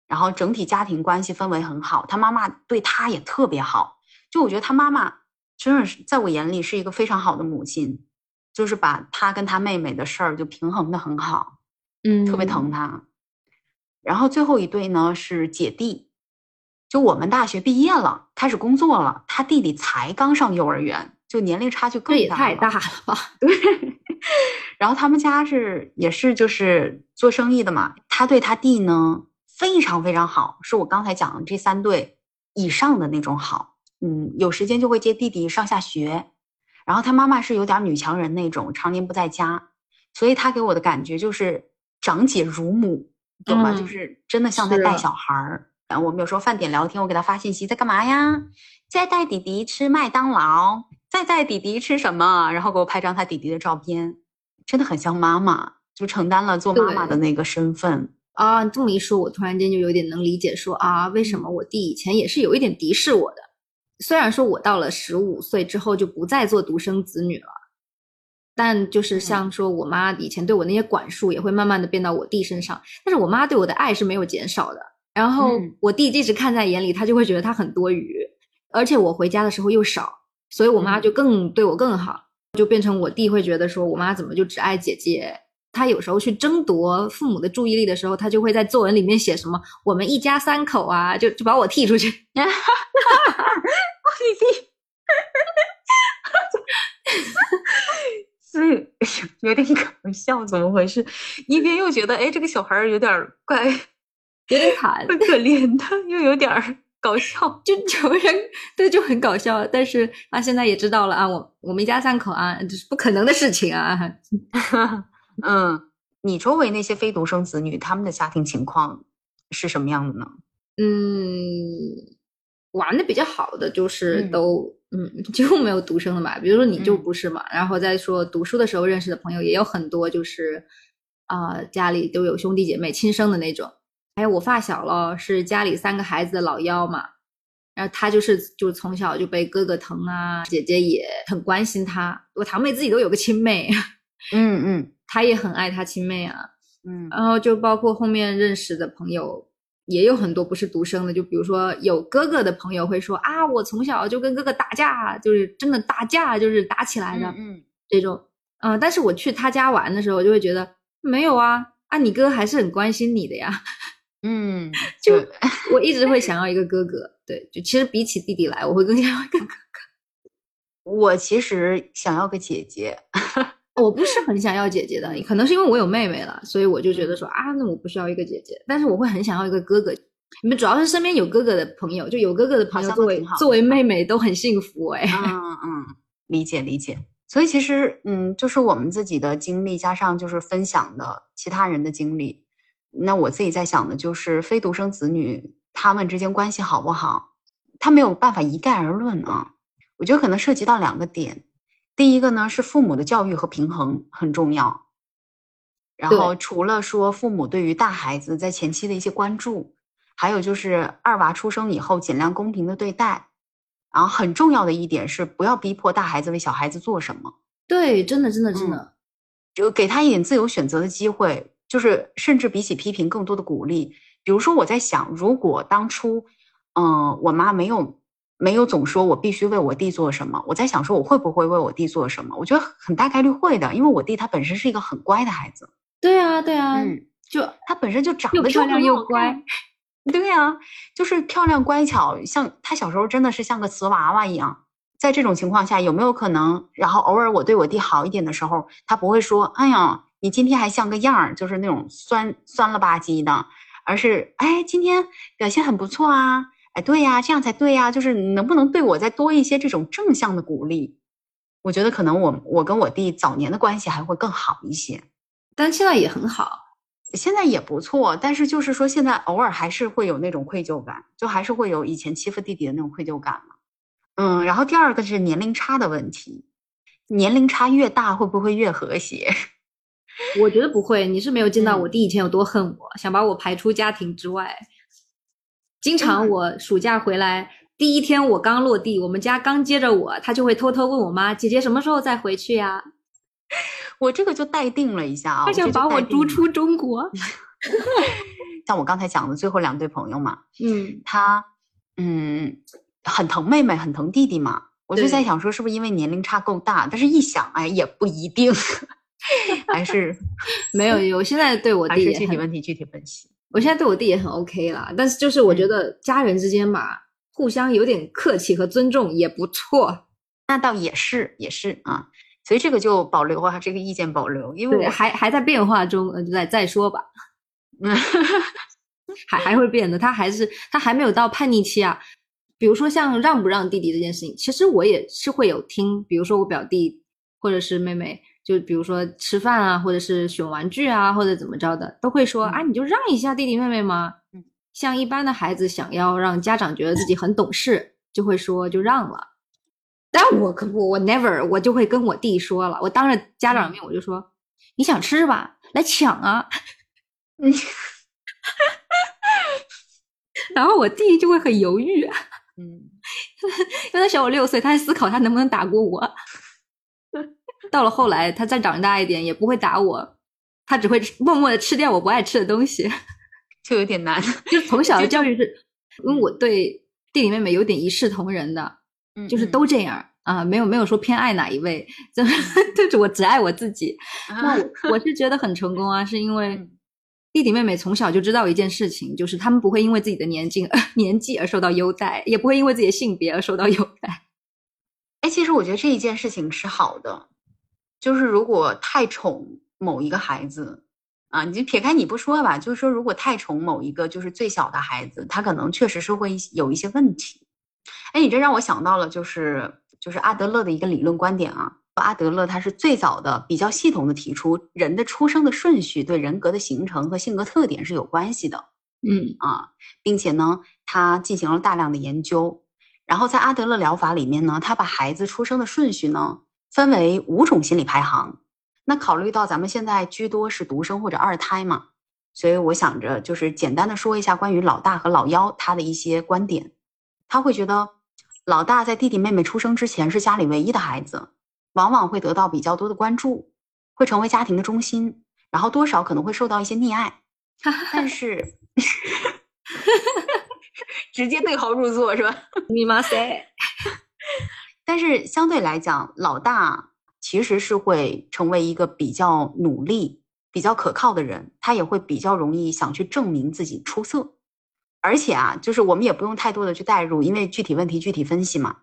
然后整体家庭关系氛围很好，他妈妈对他也特别好。就我觉得他妈妈真的是在我眼里是一个非常好的母亲，就是把他跟他妹妹的事儿就平衡的很好，嗯特别疼他。然后最后一对呢是姐弟，就我们大学毕业了，开始工作了，他弟弟才刚上幼儿园，就年龄差距也太大了吧？对，然后他们家是也是就是做生意的嘛，他对他弟呢非常非常好，是我刚才讲的这三对以上的那种好。嗯，有时间就会接弟弟上下学，然后他妈妈是有点女强人那种，常年不在家，所以他给我的感觉就是长姐如母，懂吧？嗯就是真的像在带小孩儿。然后我们有时候饭点聊天，我给他发信息，在干嘛呀？在带弟弟吃麦当劳，在带弟弟吃什么？然后给我拍张他弟弟的照片，真的很像妈妈，就承担了做妈妈的那个身份。啊，这么一说，我突然间就有点能理解说啊，为什么我弟以前也是有一点敌视我的。虽然说我到了十五岁之后就不再做独生子女了，但就是像说我妈以前对我那些管束也会慢慢的变到我弟身上，但是我妈对我的爱是没有减少的。然后嗯我弟一直看在眼里，他就会觉得他很多余，而且我回家的时候又少，所以我妈嗯就更对我更好，就变成我弟会觉得说我妈怎么就只爱姐姐。他有时候去争夺父母的注意力的时候，他就会在作文里面写什么“我们一家三口啊”，就就把我踢出去。弟弟，所以 有点搞笑，怎么回事？一边又觉得哎，这个小孩儿有点怪，有点惨，怪可怜的，又有点搞笑，就有人对就很搞笑。但是他现在也知道了啊，我我们一家三口啊，这是不可能的事情啊。嗯，你周围那些非独生子女，他们的家庭情况是什么样的呢？嗯。玩的比较好的就是都嗯几乎没有独生的嘛，比如说你就不是嘛，然后再说读书的时候认识的朋友也有很多，就是啊家里都有兄弟姐妹亲生的那种，还有我发小咯，是家里三个孩子的老幺嘛，然后他就是就从小就被哥哥疼啊，姐姐也很关心他，我堂妹自己都有个亲妹，嗯嗯，他也很爱他亲妹啊，嗯，然后就包括后面认识的朋友。也有很多不是独生的，就比如说有哥哥的朋友会说啊，我从小就跟哥哥打架，就是真的打架，就是打起来的，嗯，这种，嗯，但是我去他家玩的时候，就会觉得没有啊，啊，你哥还是很关心你的呀，嗯，就我一直会想要一个哥哥，对，就其实比起弟弟来，我会更想要一个哥哥。我其实想要个姐姐。我不是很想要姐姐的，可能是因为我有妹妹了，所以我就觉得说啊，那我不需要一个姐姐，但是我会很想要一个哥哥。你们主要是身边有哥哥的朋友，就有哥哥的朋友作为作为妹妹都很幸福哎。嗯嗯，理解理解。所以其实嗯，就是我们自己的经历加上就是分享的其他人的经历，那我自己在想的就是非独生子女他们之间关系好不好，他没有办法一概而论啊。我觉得可能涉及到两个点。第一个呢是父母的教育和平衡很重要，然后除了说父母对于大孩子在前期的一些关注，还有就是二娃出生以后尽量公平的对待，然后很重要的一点是不要逼迫大孩子为小孩子做什么。对，真的真的真的，就给他一点自由选择的机会，就是甚至比起批评更多的鼓励。比如说我在想，如果当初，嗯，我妈没有。没有总说我必须为我弟做什么，我在想说我会不会为我弟做什么？我觉得很大概率会的，因为我弟他本身是一个很乖的孩子。对啊，对啊，嗯，就他本身就长得漂亮又乖。对呀，就是漂亮乖巧，像他小时候真的是像个瓷娃娃一样。在这种情况下，有没有可能，然后偶尔我对我弟好一点的时候，他不会说：“哎呀，你今天还像个样儿”，就是那种酸酸了吧唧的，而是：“哎，今天表现很不错啊。”哎，对呀，这样才对呀。就是能不能对我再多一些这种正向的鼓励？我觉得可能我我跟我弟早年的关系还会更好一些，但现在也很好，现在也不错。但是就是说，现在偶尔还是会有那种愧疚感，就还是会有以前欺负弟弟的那种愧疚感嘛。嗯，然后第二个是年龄差的问题，年龄差越大会不会越和谐？我觉得不会。你是没有见到我弟以前有多恨我，想把我排出家庭之外。经常我暑假回来第一天，我刚落地，我们家刚接着我，他就会偷偷问我妈：“姐姐什么时候再回去呀？”我这个就待定了一下啊，他想把我逐出中国。像我刚才讲的最后两对朋友嘛，嗯，他嗯很疼妹妹，很疼弟弟嘛，我就在想说是不是因为年龄差够大？但是一想，哎，也不一定，还是 没有。我现在对我弟具体问题具体分析。我现在对我弟也很 OK 啦，但是就是我觉得家人之间嘛，互相有点客气和尊重也不错。那倒也是，也是啊，所以这个就保留啊，这个意见保留，因为还还在变化中，再再说吧。嗯，还还会变的，他还是他还没有到叛逆期啊。比如说像让不让弟弟这件事情，其实我也是会有听，比如说我表弟或者是妹妹。就比如说吃饭啊，或者是选玩具啊，或者怎么着的，都会说啊，你就让一下弟弟妹妹嘛。嗯，像一般的孩子想要让家长觉得自己很懂事，就会说就让了。但我可不，我 never，我就会跟我弟说了，我当着家长面我就说，你想吃吧，来抢啊。嗯，然后我弟就会很犹豫。嗯，因为他小我六岁，他在思考他能不能打过我。到了后来，他再长大一点，也不会打我，他只会默默的吃掉我不爱吃的东西，就有点难。就从小的教育是，因为我对弟弟妹妹有点一视同仁的，嗯就是都这样啊，没有没有说偏爱哪一位，就是我只爱我自己。那我我是觉得很成功啊，是因为弟弟妹妹从小就知道一件事情，就是他们不会因为自己的年纪年纪而受到优待，也不会因为自己的性别而受到优待。哎，其实我觉得这一件事情是好的。就是如果太宠某一个孩子啊，你就撇开你不说吧，就是说如果太宠某一个就是最小的孩子，他可能确实是会有一些问题。哎，你这让我想到了，就是就是阿德勒的一个理论观点啊。阿德勒他是最早的比较系统的提出，人的出生的顺序对人格的形成和性格特点是有关系的。嗯啊，并且呢，他进行了大量的研究。然后在阿德勒疗法里面呢，他把孩子出生的顺序呢分为五种心理排行。那考虑到咱们现在居多是独生或者二胎嘛，所以我想着就是简单的说一下关于老大和老幺他的一些观点。他会觉得，老大在弟弟妹妹出生之前是家里唯一的孩子。往往会得到比较多的关注，会成为家庭的中心，然后多少可能会受到一些溺爱，但是 直接对号入座是吧？你妈塞！但是相对来讲，老大其实是会成为一个比较努力、比较可靠的人，他也会比较容易想去证明自己出色，而且啊，就是我们也不用太多的去代入，因为具体问题具体分析嘛。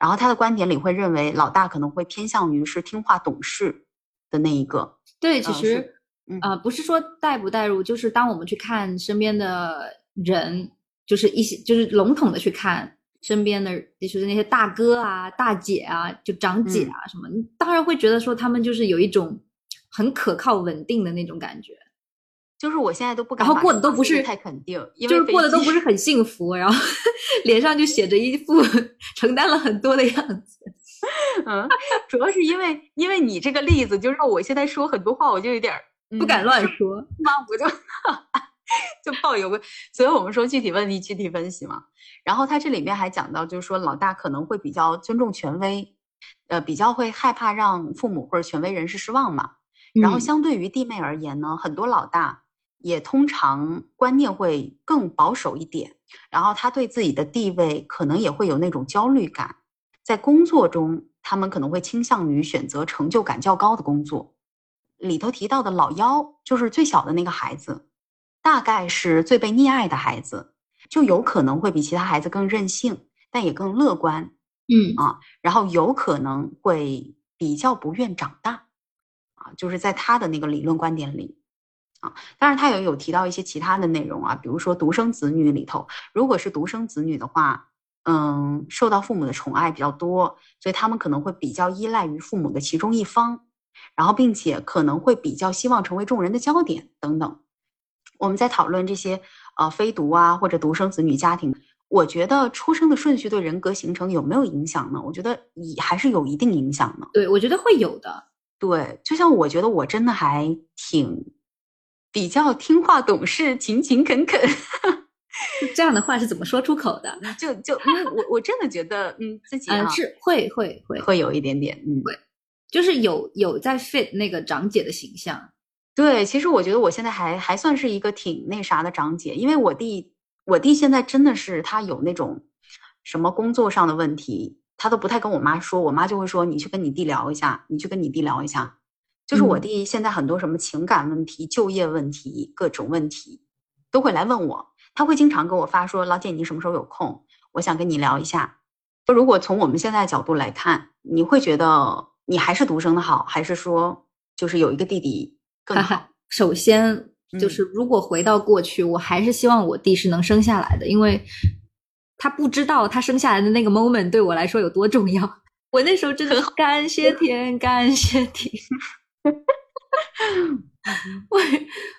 然后他的观点里会认为老大可能会偏向于是听话懂事的那一个。对，其实，呃，不是说代不代入，就是当我们去看身边的人，就是一些就是笼统的去看身边的，就是那些大哥啊、大姐啊、就长姐啊什么，你当然会觉得说他们就是有一种很可靠、稳定的那种感觉。就是我现在都不敢，然后过得都不是太肯定，就是过得都不是很幸福，然后 脸上就写着一副承担了很多的样子。嗯，主要是因为因为你这个例子，就让我现在说很多话，我就有点不敢乱说。那我就 就抱有个，所以我们说具体问题具体分析嘛。然后他这里面还讲到，就是说老大可能会比较尊重权威，呃，比较会害怕让父母或者权威人士失望嘛。然后相对于弟妹而言呢，很多老大。也通常观念会更保守一点，然后他对自己的地位可能也会有那种焦虑感，在工作中，他们可能会倾向于选择成就感较高的工作。里头提到的老幺就是最小的那个孩子，大概是最被溺爱的孩子，就有可能会比其他孩子更任性，但也更乐观。嗯啊，然后有可能会比较不愿长大，啊，就是在他的那个理论观点里。啊当然，他也有提到一些其他的内容啊，比如说独生子女里头，如果是独生子女的话，嗯，受到父母的宠爱比较多，所以他们可能会比较依赖于父母的其中一方，然后并且可能会比较希望成为众人的焦点等等。我们在讨论这些呃非独啊或者独生子女家庭，我觉得出生的顺序对人格形成有没有影响呢？我觉得以还是有一定影响的。对，我觉得会有的。对，就像我觉得我真的还挺。比较听话懂事、勤勤恳恳，这样的话是怎么说出口的？就就因为我我真的觉得，嗯，自己嗯是会会会会有一点点，嗯，会，就是有有在 fit 那个长姐的形象。对，其实我觉得我现在还还算是一个挺那啥的长姐，因为我弟我弟现在真的是他有那种什么工作上的问题，他都不太跟我妈说，我妈就会说你去跟你弟聊一下，你去跟你弟聊一下。就是我弟现在很多什么情感问题、就业问题、各种问题，都会来问我。他会经常给我发说：“老姐，你什么时候有空？我想跟你聊一下。”如果从我们现在角度来看，你会觉得你还是独生的好，还是说就是有一个弟弟更好？首先就是，如果回到过去，我还是希望我弟是能生下来的，因为他不知道他生下来的那个 moment 对我来说有多重要。我那时候真的感谢天，感谢地。我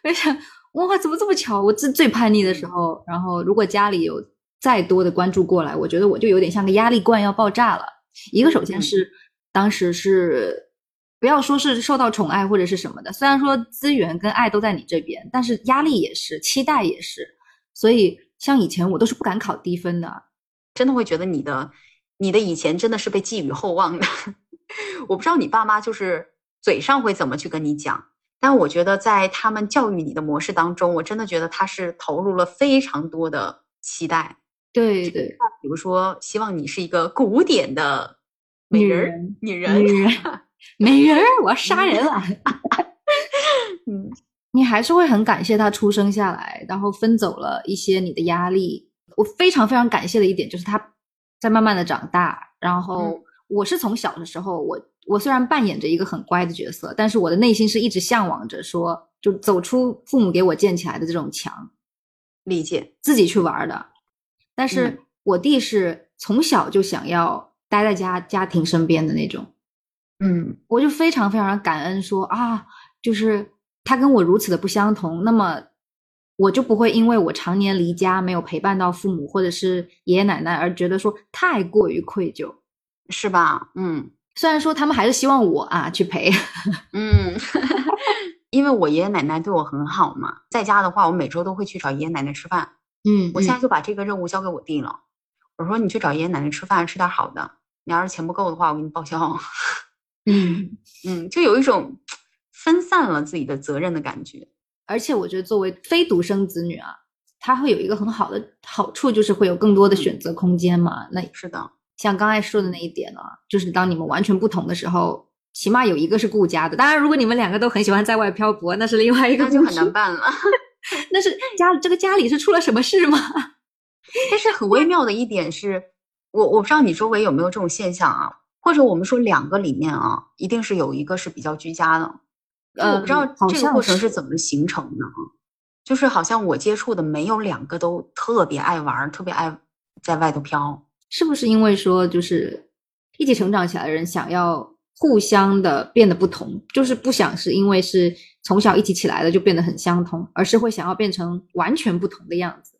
我想，哇，怎么这么巧？我最最叛逆的时候，然后如果家里有再多的关注过来，我觉得我就有点像个压力罐要爆炸了。一个首先是当时是不要说是受到宠爱或者是什么的，虽然说资源跟爱都在你这边，但是压力也是，期待也是。所以像以前我都是不敢考低分的，真的会觉得你的你的以前真的是被寄予厚望的。我不知道你爸妈就是。嘴上会怎么去跟你讲？但我觉得在他们教育你的模式当中，我真的觉得他是投入了非常多的期待。对对，比如说希望你是一个古典的美人女人女人 美人，我要杀人了。嗯，你还是会很感谢他出生下来，然后分走了一些你的压力。我非常非常感谢的一点就是他在慢慢的长大，然后我是从小的时候我。我虽然扮演着一个很乖的角色，但是我的内心是一直向往着说，就走出父母给我建起来的这种墙，理解自己去玩的。但是我弟是从小就想要待在家家庭身边的那种，嗯，我就非常非常感恩说啊，就是他跟我如此的不相同，那么我就不会因为我常年离家没有陪伴到父母或者是爷爷奶奶而觉得说太过于愧疚，是吧？嗯。虽然说他们还是希望我啊去陪，嗯，因为我爷爷奶奶对我很好嘛，在家的话，我每周都会去找爷爷奶奶吃饭。嗯，我现在就把这个任务交给我弟了。我说你去找爷爷奶奶吃饭，吃点好的。你要是钱不够的话，我给你报销。嗯 嗯，就有一种分散了自己的责任的感觉。而且我觉得作为非独生子女啊，他会有一个很好的好处，就是会有更多的选择空间嘛。那是的。像刚才说的那一点呢，就是当你们完全不同的时候，起码有一个是顾家的。当然，如果你们两个都很喜欢在外漂泊，那是另外一个就很难办了。那是家这个家里是出了什么事吗？但是很微妙的一点是，我我不知道你周围有没有这种现象啊？或者我们说两个里面啊，一定是有一个是比较居家的。呃我不知道这个过程是怎么形成的啊？就是好像我接触的没有两个都特别爱玩，特别爱在外头飘。是不是因为说，就是一起成长起来的人想要互相的变得不同，就是不想是因为是从小一起起来的就变得很相同，而是会想要变成完全不同的样子，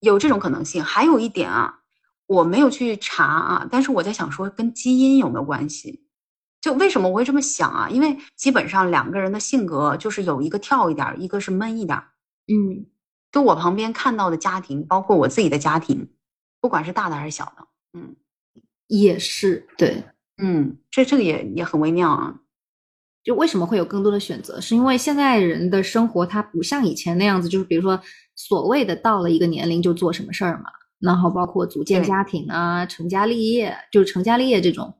有这种可能性。还有一点啊，我没有去查啊，但是我在想说跟基因有没有关系？就为什么我会这么想啊？因为基本上两个人的性格就是有一个跳一点，一个是闷一点。嗯，就我旁边看到的家庭，包括我自己的家庭。不管是大的还是小的，嗯，也是对，嗯，这这个也也很微妙啊。就为什么会有更多的选择？是因为现在人的生活它不像以前那样子，就是比如说所谓的到了一个年龄就做什么事儿嘛，然后包括组建家庭啊、成家立业，就是成家立业这种，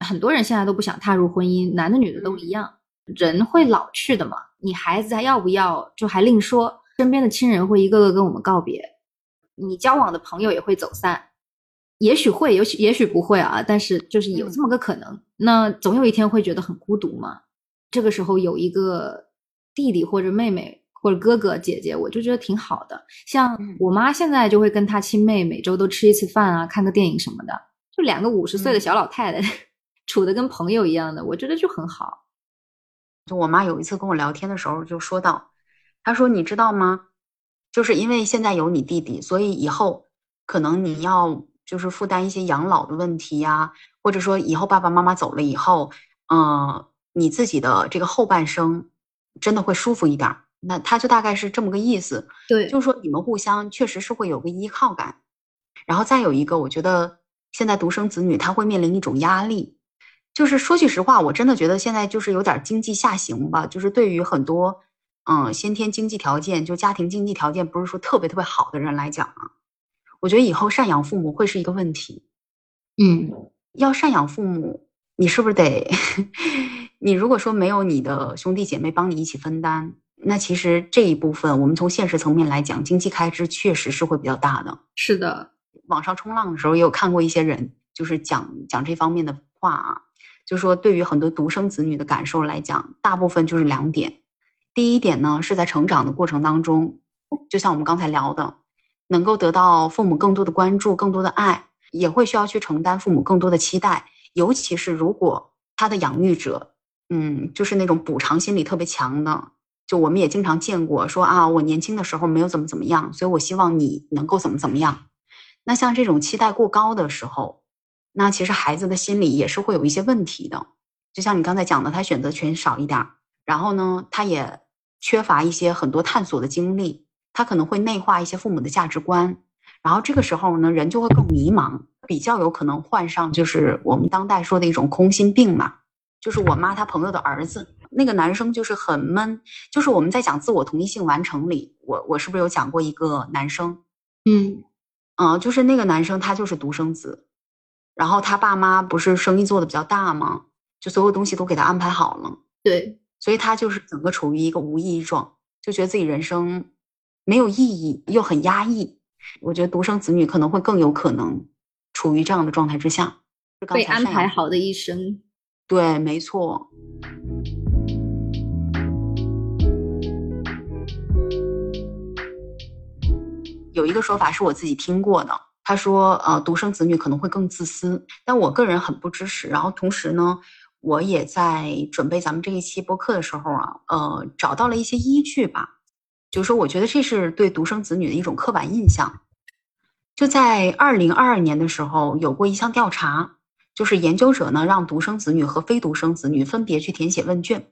很多人现在都不想踏入婚姻，男的女的都一样。人会老去的嘛，你孩子还要不要就还另说，身边的亲人会一个个跟我们告别。你交往的朋友也会走散，也许会，也许也许不会啊。但是就是有这么个可能。那总有一天会觉得很孤独嘛？这个时候有一个弟弟或者妹妹或者哥哥姐姐，我就觉得挺好的。像我妈现在就会跟她亲妹每周都吃一次饭啊，看个电影什么的，就两个五十岁的小老太太，处的跟朋友一样的，我觉得就很好。就我妈有一次跟我聊天的时候就说到，她说你知道吗？就是因为现在有你弟弟，所以以后可能你要就是负担一些养老的问题呀，或者说以后爸爸妈妈走了以后，嗯，你自己的这个后半生真的会舒服一点。那他就大概是这么个意思。对，就是说你们互相确实是会有个依靠感。然后再有一个，我觉得现在独生子女他会面临一种压力，就是说句实话，我真的觉得现在就是有点经济下行吧，就是对于很多。嗯，先天经济条件就家庭经济条件不是说特别特别好的人来讲啊，我觉得以后赡养父母会是一个问题。嗯，要赡养父母，你是不是得？你如果说没有你的兄弟姐妹帮你一起分担，那其实这一部分我们从现实层面来讲，经济开支确实是会比较大的。是的，网上冲浪的时候也有看过一些人，就是讲讲这方面的话啊，就说对于很多独生子女的感受来讲，大部分就是两点。第一点呢，是在成长的过程当中，就像我们刚才聊的，能够得到父母更多的关注、更多的爱，也会需要去承担父母更多的期待。尤其是如果他的养育者，嗯，就是那种补偿心理特别强的，就我们也经常见过，说啊，我年轻的时候没有怎么怎么样，所以我希望你能够怎么怎么样。那像这种期待过高的时候，那其实孩子的心理也是会有一些问题的。就像你刚才讲的，他选择权少一点，然后呢，他也。缺乏一些很多探索的经历，他可能会内化一些父母的价值观，然后这个时候呢，人就会更迷茫，比较有可能患上就是我们当代说的一种空心病嘛。就是我妈她朋友的儿子，那个男生就是很闷，就是我们在讲自我同一性完成里，我我是不是有讲过一个男生？嗯嗯，就是那个男生他就是独生子，然后他爸妈不是生意做的比较大吗？就所有东西都给他安排好了。对。所以他就是整个处于一个无意义状，就觉得自己人生没有意义，又很压抑。我觉得独生子女可能会更有可能处于这样的状态之下，被安排好的一生。对，没错。有一个说法是我自己听过的，他说，呃，独生子女可能会更自私，但我个人很不支持。然后同时呢，我也在准备咱们这一期播客的时候啊，呃，找到了一些依据吧，就是说，我觉得这是对独生子女的一种刻板印象。就在二零二二年的时候，有过一项调查，就是研究者呢让独生子女和非独生子女分别去填写问卷，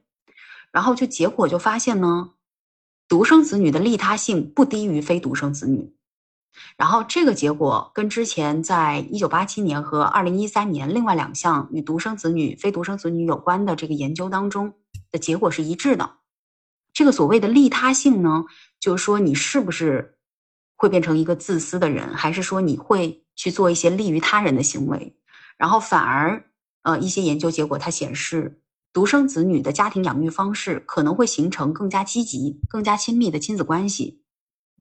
然后就结果就发现呢，独生子女的利他性不低于非独生子女。然后这个结果跟之前在一九八七年和二零一三年另外两项与独生子女、非独生子女有关的这个研究当中的结果是一致的。这个所谓的利他性呢，就是说你是不是会变成一个自私的人，还是说你会去做一些利于他人的行为？然后反而，呃，一些研究结果它显示，独生子女的家庭养育方式可能会形成更加积极、更加亲密的亲子关系。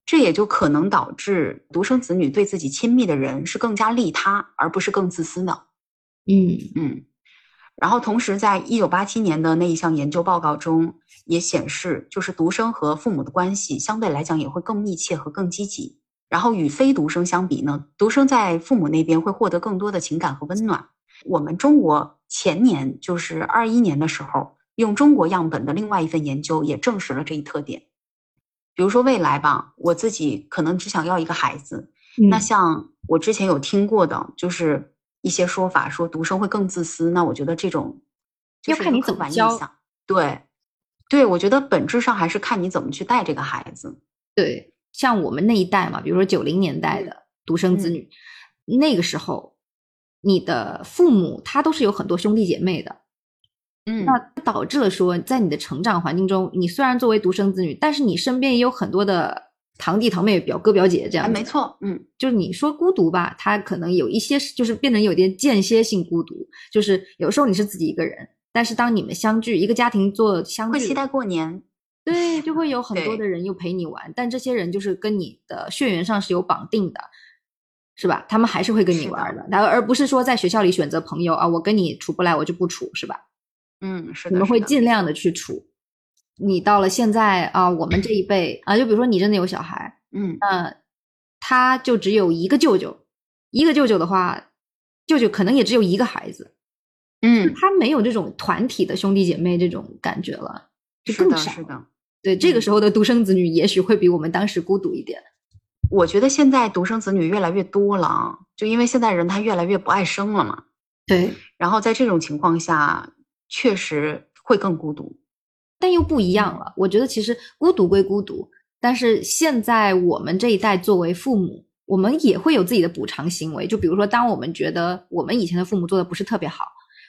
这也就可能导致独生子女对自己亲密的人是更加利他，而不是更自私的。嗯嗯。然后同时，在一九八七年的那一项研究报告中也显示，就是独生和父母的关系相对来讲也会更密切和更积极。然后与非独生相比呢，独生在父母那边会获得更多的情感和温暖。我们中国前年就是二一年的时候，用中国样本的另外一份研究也证实了这一特点。比如说未来吧，我自己可能只想要一个孩子。那像我之前有听过的，就是一些说法说独生会更自私。那我觉得这种要看你怎么教。对，对，我觉得本质上还是看你怎么去带这个孩子。对，像我们那一代嘛，比如说九零年代的独生子女，那个时候你的父母他都是有很多兄弟姐妹的。嗯，那导致了说，在你的成长环境中，你虽然作为独生子女，但是你身边也有很多的堂弟堂妹、表哥表姐这样。没错，嗯，就是你说孤独吧，他可能有一些就是变得有点间歇性孤独，就是有时候你是自己一个人，但是当你们相聚，一个家庭做相聚，会期待过年，对，就会有 很多的人又陪你玩，但这些人就是跟你的血缘上是有绑定的，是吧？他们还是会跟你玩的，而而不是说在学校里选择朋友啊，我跟你处不来，我就不处，是吧？嗯，是的，你们会尽量的去处。你到了现在啊，我们这一辈啊，就比如说你真的有小孩，嗯，那他就只有一个舅舅，一个舅舅的话，舅舅可能也只有一个孩子，嗯，他没有这种团体的兄弟姐妹这种感觉了，就更少。是的，对，这个时候的独生子女也许会比我们当时孤独一点。我觉得现在独生子女越来越多了啊，就因为现在人他越来越不爱生了嘛。对，然后在这种情况下。确实会更孤独，但又不一样了。我觉得其实孤独归孤独，但是现在我们这一代作为父母，我们也会有自己的补偿行为。就比如说，当我们觉得我们以前的父母做的不是特别好，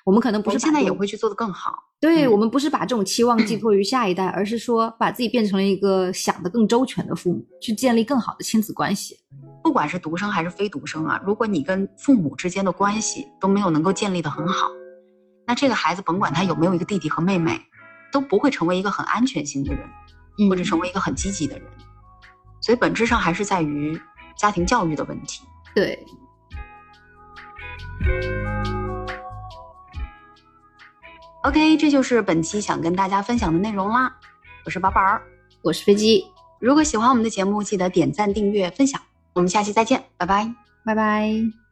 我们可能不是现在也会去做的更好。对我们不是把这种期望寄托于下一代，而是说把自己变成了一个想的更周全的父母，去建立更好的亲子关系。不管是独生还是非独生啊，如果你跟父母之间的关系都没有能够建立的很好。那这个孩子甭管他有没有一个弟弟和妹妹，都不会成为一个很安全型的人，或者成为一个很积极的人。所以本质上还是在于家庭教育的问题。对。OK，这就是本期想跟大家分享的内容啦。我是宝宝，我是飞机。如果喜欢我们的节目，记得点赞、订阅、分享。我们下期再见，拜拜，拜拜。